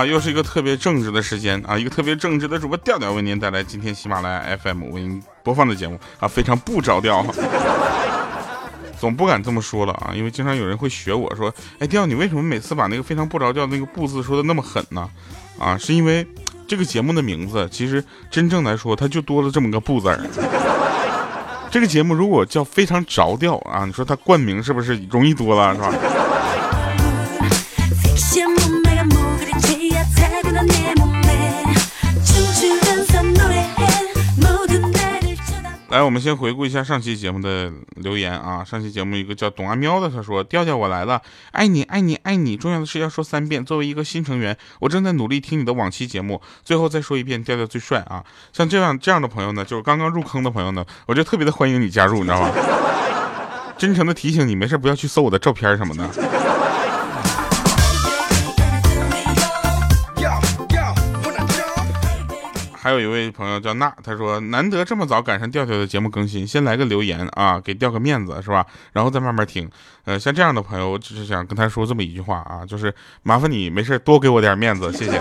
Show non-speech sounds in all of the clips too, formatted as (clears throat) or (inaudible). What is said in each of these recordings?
啊，又是一个特别正直的时间啊，一个特别正直的主播调调为您带来今天喜马拉雅 FM 为您播放的节目啊，非常不着调哈。(laughs) 总不敢这么说了啊，因为经常有人会学我说，哎，调你为什么每次把那个非常不着调那个不字说的那么狠呢？啊，是因为这个节目的名字其实真正来说，它就多了这么个不字儿。这个节目如果叫非常着调啊，你说它冠名是不是容易多了，是吧？来，我们先回顾一下上期节目的留言啊。上期节目一个叫董阿喵的，他说：“调调我来了，爱你爱你爱你，重要的事要说三遍。作为一个新成员，我正在努力听你的往期节目。最后再说一遍，调调最帅啊！像这样这样的朋友呢，就是刚刚入坑的朋友呢，我就特别的欢迎你加入，你知道吗？真诚的提醒你，没事不要去搜我的照片什么的。”还有一位朋友叫娜，他说难得这么早赶上调调的节目更新，先来个留言啊，给调个面子是吧？然后再慢慢听。呃，像这样的朋友，我只是想跟他说这么一句话啊，就是麻烦你没事多给我点面子，谢谢。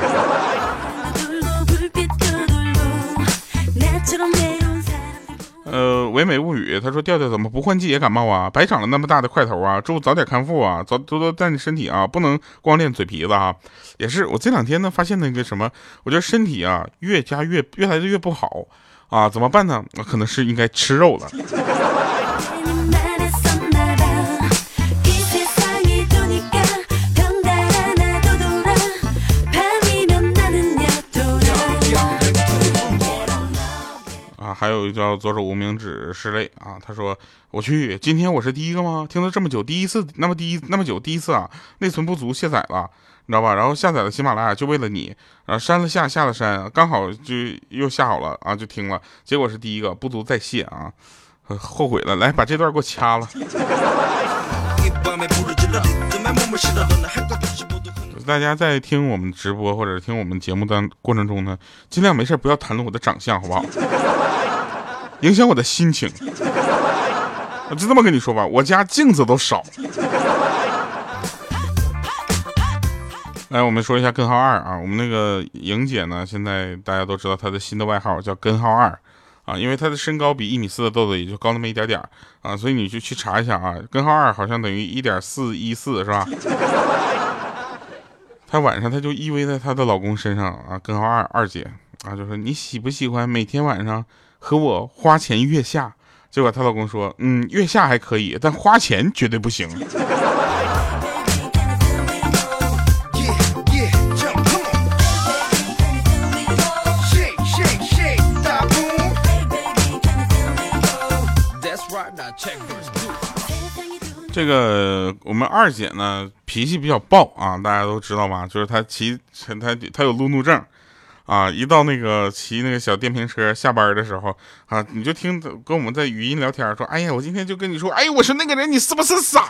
呃，唯美物语，他说调调怎么不换季也感冒啊？白长了那么大的块头啊！祝早点康复啊！早多多锻炼身体啊！不能光练嘴皮子啊！也是，我这两天呢发现那个什么，我觉得身体啊越加越越来越不好啊！怎么办呢？可能是应该吃肉了。还有叫左手无名指拭泪啊，他说我去，今天我是第一个吗？听了这么久，第一次那么第一那么久第一次啊，内存不足卸载了，你知道吧？然后下载了喜马拉雅就为了你，然后删了下下了删，刚好就又下好了啊，就听了，结果是第一个不足再卸啊，后悔了，来把这段给我掐了。大家在听我们直播或者听我们节目的过程中呢，尽量没事不要谈论我的长相，好不好？影响我的心情，我就这么跟你说吧，我家镜子都少。来，我们说一下根号二啊，我们那个莹姐呢，现在大家都知道她的新的外号叫根号二啊，因为她的身高比一米四的豆豆也就高那么一点点啊，所以你就去查一下啊，根号二好像等于一点四一四是吧？(laughs) 她晚上她就依偎在她的老公身上啊，根号二二姐啊，就说你喜不喜欢每天晚上？和我花前月下，结果她老公说：“嗯，月下还可以，但花钱绝对不行。”这个我们二姐呢，脾气比较暴啊，大家都知道吧？就是她骑，她她有路怒症。啊，一到那个骑那个小电瓶车下班的时候啊，你就听跟我们在语音聊天说，哎呀，我今天就跟你说，哎，我说那个人你是不是傻？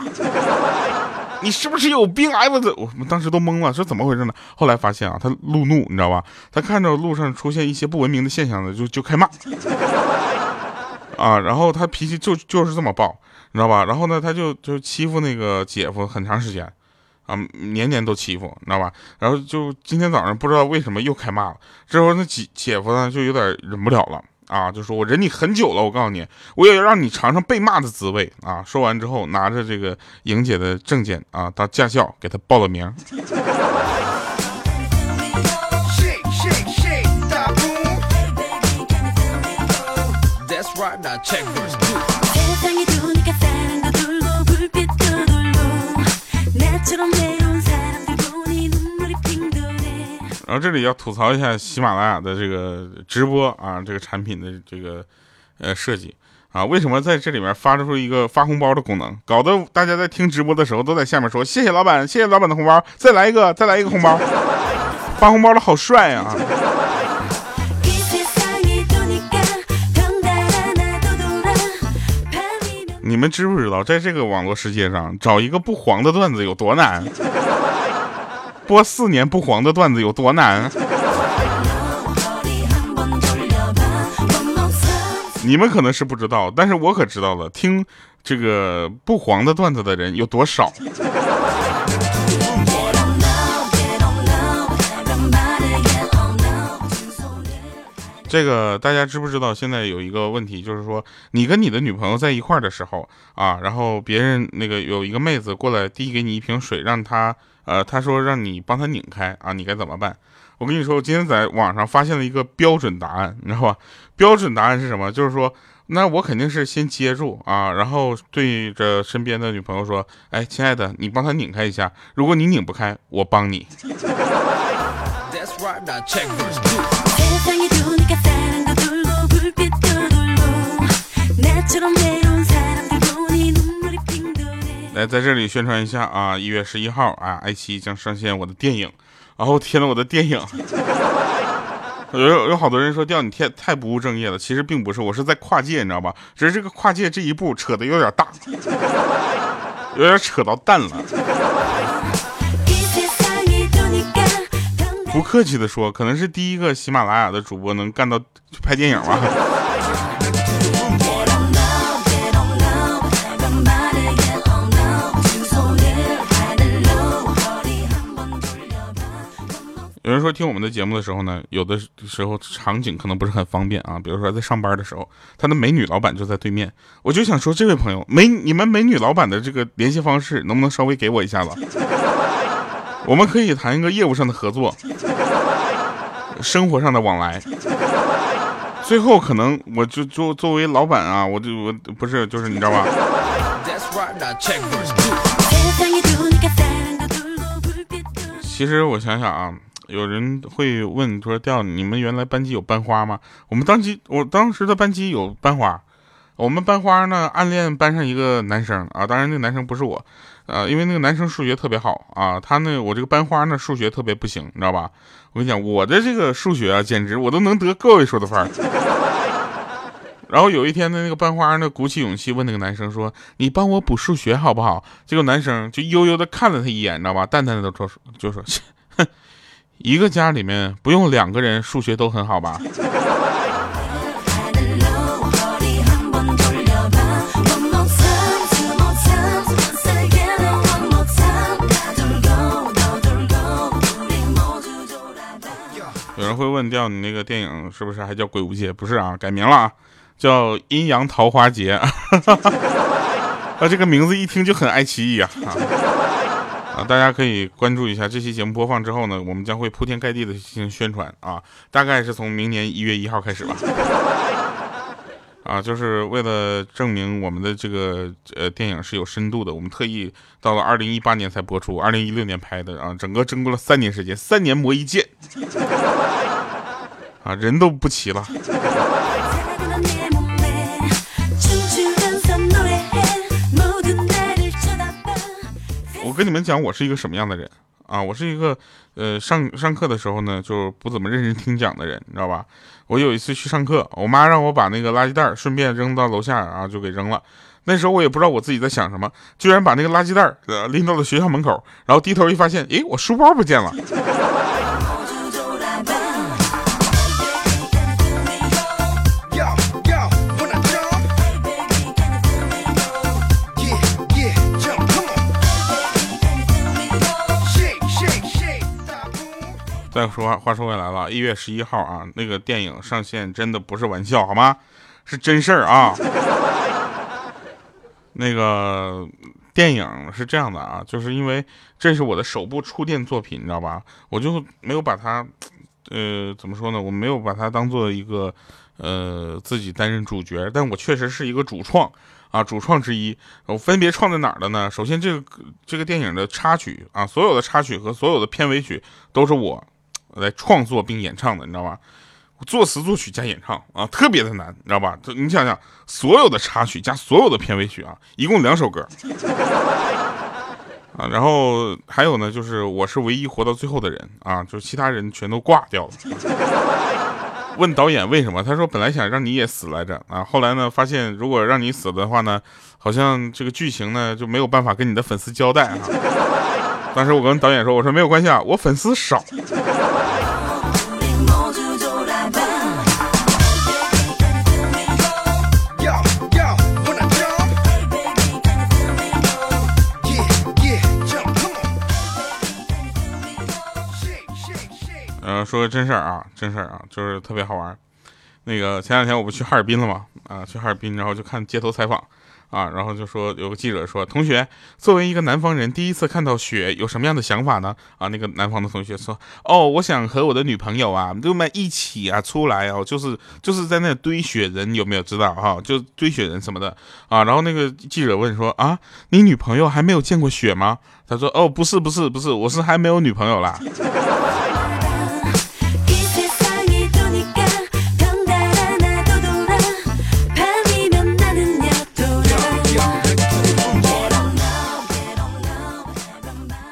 (laughs) 你是不是有病？哎，我这我们当时都懵了，说怎么回事呢？后来发现啊，他路怒，你知道吧？他看到路上出现一些不文明的现象呢，就就开骂。啊，然后他脾气就就是这么暴，你知道吧？然后呢，他就就欺负那个姐夫很长时间。啊，年年都欺负，你知道吧？然后就今天早上不知道为什么又开骂了。之后那姐姐夫呢就有点忍不了了啊，就说我忍你很久了，我告诉你，我也要让你尝尝被骂的滋味啊！说完之后，拿着这个莹姐的证件啊，到驾校给她报了名。然后这里要吐槽一下喜马拉雅的这个直播啊，这个产品的这个呃设计啊，为什么在这里面发出一个发红包的功能，搞得大家在听直播的时候都在下面说谢谢老板，谢谢老板的红包，再来一个，再来一个红包，发红包的好帅啊！(laughs) 你们知不知道，在这个网络世界上找一个不黄的段子有多难？播四年不黄的段子有多难？你们可能是不知道，但是我可知道了。听这个不黄的段子的人有多少。这个大家知不知道？现在有一个问题，就是说你跟你的女朋友在一块儿的时候啊，然后别人那个有一个妹子过来递给你一瓶水，让她呃，她说让你帮她拧开啊，你该怎么办？我跟你说，我今天在网上发现了一个标准答案，你知道吧？标准答案是什么？就是说，那我肯定是先接住啊，然后对着身边的女朋友说：“哎，亲爱的，你帮她拧开一下。如果你拧不开，我帮你。”来，在这里宣传一下啊！一月十一号啊，爱奇艺将上线我的电影。然后天呐，我的电影，(laughs) 有有好多人说调你太太不务正业了，其实并不是，我是在跨界，你知道吧？只是这个跨界这一步扯的有点大，有点扯到蛋了。不客气的说，可能是第一个喜马拉雅的主播能干到拍电影吧。有人说听我们的节目的时候呢，有的时候场景可能不是很方便啊，比如说在上班的时候，他的美女老板就在对面，我就想说，这位朋友，美你们美女老板的这个联系方式能不能稍微给我一下子？我们可以谈一个业务上的合作，生活上的往来，最后可能我就就作为老板啊，我就我不是就是你知道吧？其实我想想啊。有人会问说：“调你们原来班级有班花吗？”我们当级我当时的班级有班花，我们班花呢暗恋班上一个男生啊，当然那个男生不是我，呃，因为那个男生数学特别好啊，他那我这个班花呢数学特别不行，你知道吧？我跟你讲，我的这个数学啊，简直我都能得个位数的分。然后有一天呢，那个班花呢鼓起勇气问那个男生说：“你帮我补数学好不好？”结果男生就悠悠的看了他一眼，你知道吧？淡淡的说就说。(laughs) 一个家里面不用两个人数学都很好吧？有人会问掉你那个电影是不是还叫《鬼屋界》？不是啊，改名了啊，叫《阴阳桃花劫》。(laughs) 啊，这个名字一听就很爱奇艺啊。啊大家可以关注一下这期节目播放之后呢，我们将会铺天盖地的进行宣传啊，大概是从明年一月一号开始吧。(laughs) 啊，就是为了证明我们的这个呃电影是有深度的，我们特意到了二零一八年才播出，二零一六年拍的啊，整个争过了三年时间，三年磨一剑，啊，人都不齐了。跟你们讲，我是一个什么样的人啊？我是一个，呃，上上课的时候呢，就不怎么认真听讲的人，你知道吧？我有一次去上课，我妈让我把那个垃圾袋顺便扔到楼下，然后就给扔了。那时候我也不知道我自己在想什么，居然把那个垃圾袋呃拎到了学校门口，然后低头一发现，诶，我书包不见了。再说话，话说回来了，一月十一号啊，那个电影上线真的不是玩笑，好吗？是真事儿啊。那个电影是这样的啊，就是因为这是我的首部触电作品，你知道吧？我就没有把它，呃，怎么说呢？我没有把它当做一个，呃，自己担任主角，但我确实是一个主创啊，主创之一。我分别创在哪儿的呢？首先，这个这个电影的插曲啊，所有的插曲和所有的片尾曲都是我。来创作并演唱的，你知道吧？作词作曲加演唱啊，特别的难，你知道吧？你想想，所有的插曲加所有的片尾曲啊，一共两首歌啊。然后还有呢，就是我是唯一活到最后的人啊，就是其他人全都挂掉了。问导演为什么？他说本来想让你也死来着啊，后来呢发现如果让你死的话呢，好像这个剧情呢就没有办法跟你的粉丝交代啊。当时我跟导演说，我说没有关系啊，我粉丝少。说个真事儿啊，真事儿啊，就是特别好玩。那个前两天我不去哈尔滨了嘛，啊，去哈尔滨，然后就看街头采访。啊，然后就说有个记者说，同学，作为一个南方人，第一次看到雪，有什么样的想法呢？啊，那个南方的同学说，哦，我想和我的女朋友啊，我们一起啊出来哦，就是就是在那堆雪人，有没有知道哈？就堆雪人什么的啊。然后那个记者问说，啊，你女朋友还没有见过雪吗？他说，哦，不是不是不是，我是还没有女朋友啦。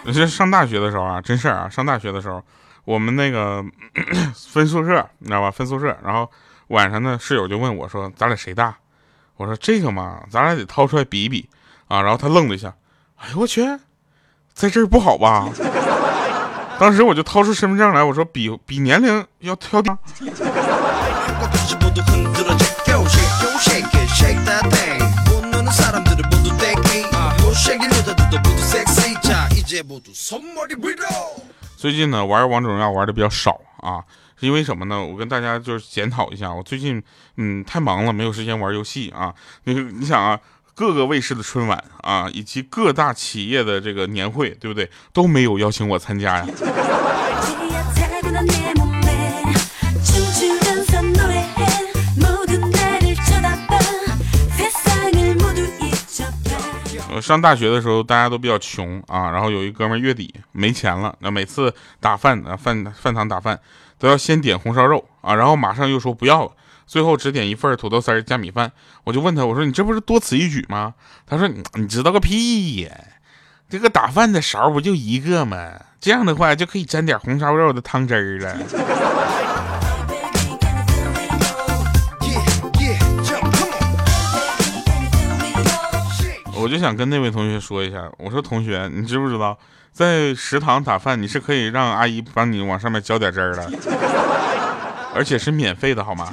其实上大学的时候啊，真事儿啊，上大学的时候，我们那个 (clears throat) 分宿舍，你知道吧？分宿舍，然后晚上呢，室友就问我说：“咱俩谁大？”我说：“这个嘛，咱俩得掏出来比一比啊。”然后他愣了一下，哎呦我去，在这儿不好吧？(laughs) 当时我就掏出身份证来，我说：“比比年龄要挑。” (laughs) 最近呢，玩王者荣耀玩的比较少啊，是因为什么呢？我跟大家就是检讨一下，我最近嗯太忙了，没有时间玩游戏啊。你你想啊，各个卫视的春晚啊，以及各大企业的这个年会，对不对？都没有邀请我参加呀。上大学的时候，大家都比较穷啊，然后有一哥们月底没钱了，那每次打饭啊饭饭堂打饭都要先点红烧肉啊，然后马上又说不要了，最后只点一份土豆丝加米饭。我就问他，我说你这不是多此一举吗？他说你知道个屁呀，这个打饭的勺不就一个吗？这样的话就可以沾点红烧肉的汤汁儿了。我就想跟那位同学说一下，我说同学，你知不知道，在食堂打饭你是可以让阿姨帮你往上面浇点汁儿的，而且是免费的，好吗？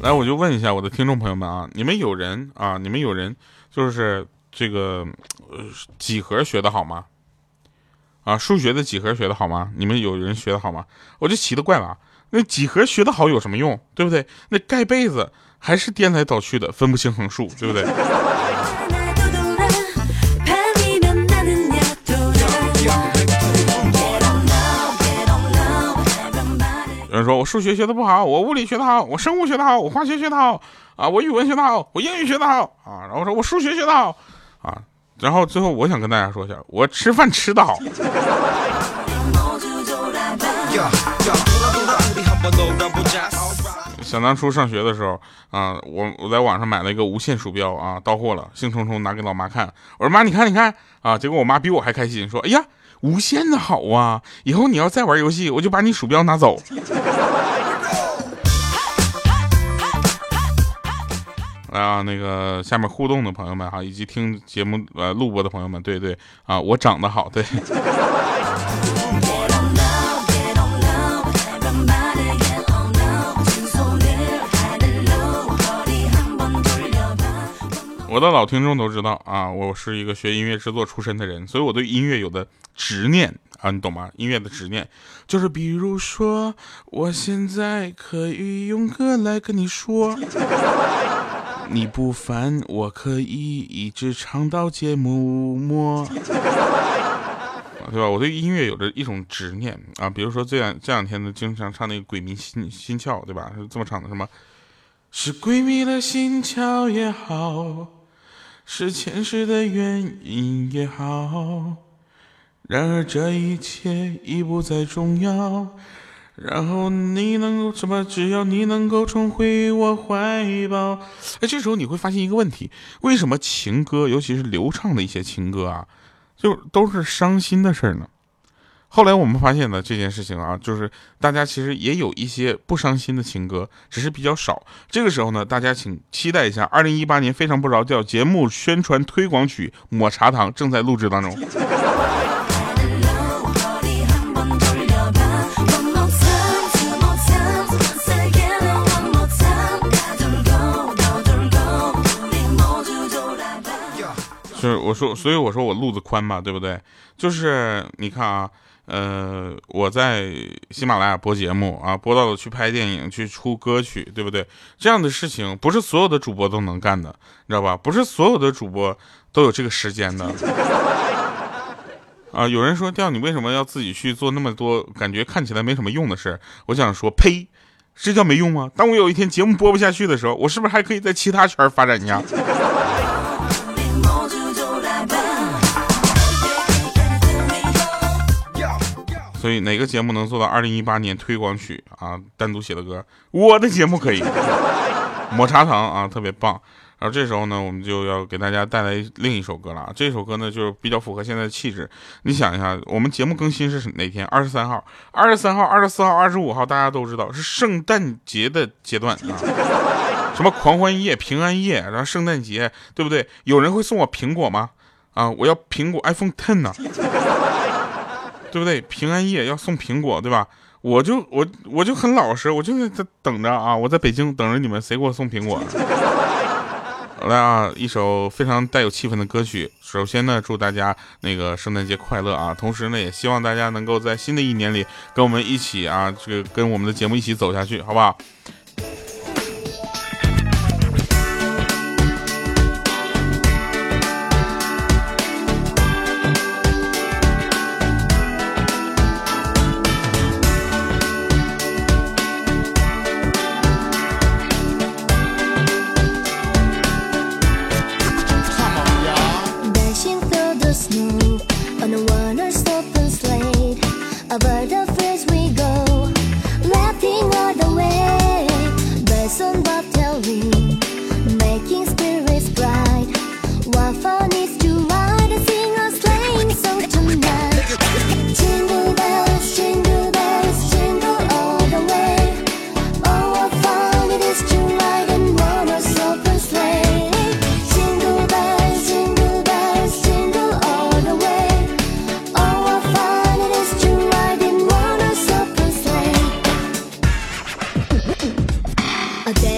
来，我就问一下我的听众朋友们啊，你们有人啊，你们有人就是这个几何学的好吗？啊，数学的几何学的好吗？你们有人学的好吗？我就奇了怪了。那几何学得好有什么用，对不对？那盖被子还是颠来倒去的，分不清横竖，对不对？有人说我数学学的不好，我物理学的好，我生物学的好，我化学学的好啊，我语文学的好，我英语学的好啊，然后说我数学学的好啊，然后最后我想跟大家说一下，我吃饭吃的好。(laughs) 想当初上学的时候啊，我我在网上买了一个无线鼠标啊，到货了，兴冲冲拿给老妈看。我说妈，你看你看啊，结果我妈比我还开心，说哎呀，无线的好啊，以后你要再玩游戏，我就把你鼠标拿走。来 (laughs) 啊，那个下面互动的朋友们哈，以及听节目呃录播的朋友们，对对啊，我长得好，对。我的老听众都知道啊，我是一个学音乐制作出身的人，所以我对音乐有的执念啊，你懂吗？音乐的执念就是，比如说，我现在可以用歌来跟你说，(laughs) 你不烦，我可以一直唱到节目末，对吧？我对音乐有着一种执念啊，比如说这两这两天呢，经常唱那个《鬼迷心心窍》，对吧？是这么唱的，什么？是鬼迷了心窍也好。是前世的原因也好，然而这一切已不再重要。然后你能够什么？只要你能够重回我怀抱。哎，这时候你会发现一个问题：为什么情歌，尤其是流畅的一些情歌啊，就都是伤心的事儿呢？后来我们发现呢，这件事情啊，就是大家其实也有一些不伤心的情歌，只是比较少。这个时候呢，大家请期待一下，二零一八年非常不着调节目宣传推广曲《抹茶糖》正在录制当中。就是我说，所以我说我路子宽嘛，对不对？就是你看啊，呃，我在喜马拉雅播节目啊，播到了去拍电影、去出歌曲，对不对？这样的事情不是所有的主播都能干的，你知道吧？不是所有的主播都有这个时间的。啊，有人说，调你为什么要自己去做那么多感觉看起来没什么用的事？我想说，呸，这叫没用吗？当我有一天节目播不下去的时候，我是不是还可以在其他圈发展一下？所以哪个节目能做到二零一八年推广曲啊？单独写的歌，我的节目可以。(laughs) 抹茶糖啊，特别棒。然后这时候呢，我们就要给大家带来另一首歌了。这首歌呢，就是比较符合现在的气质。你想一下，我们节目更新是哪天？二十三号、二十三号、二十四号、二十五号，大家都知道是圣诞节的阶段啊。什么狂欢夜、平安夜，然后圣诞节，对不对？有人会送我苹果吗？啊，我要苹果 iPhone Ten 呢，对不对？平安夜要送苹果，对吧？我就我我就很老实，我就在等着啊，我在北京等着你们，谁给我送苹果？(laughs) 来啊，一首非常带有气氛的歌曲。首先呢，祝大家那个圣诞节快乐啊！同时呢，也希望大家能够在新的一年里跟我们一起啊，这个跟我们的节目一起走下去，好不好？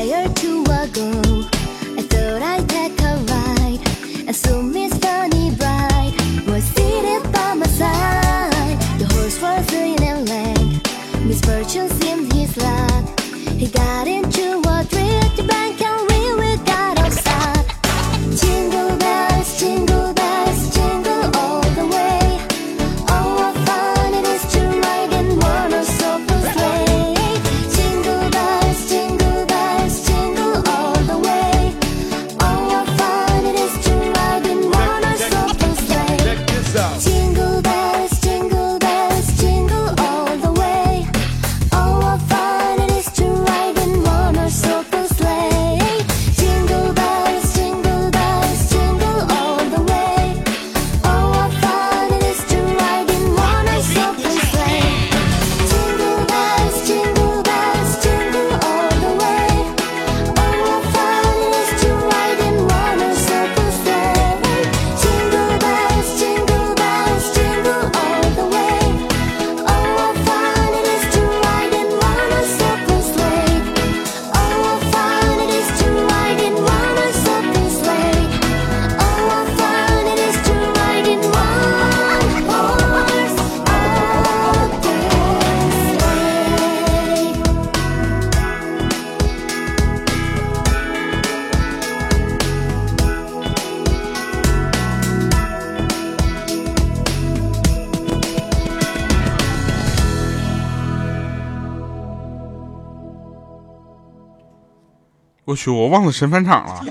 day to two ago. 我去，我忘了神返场了。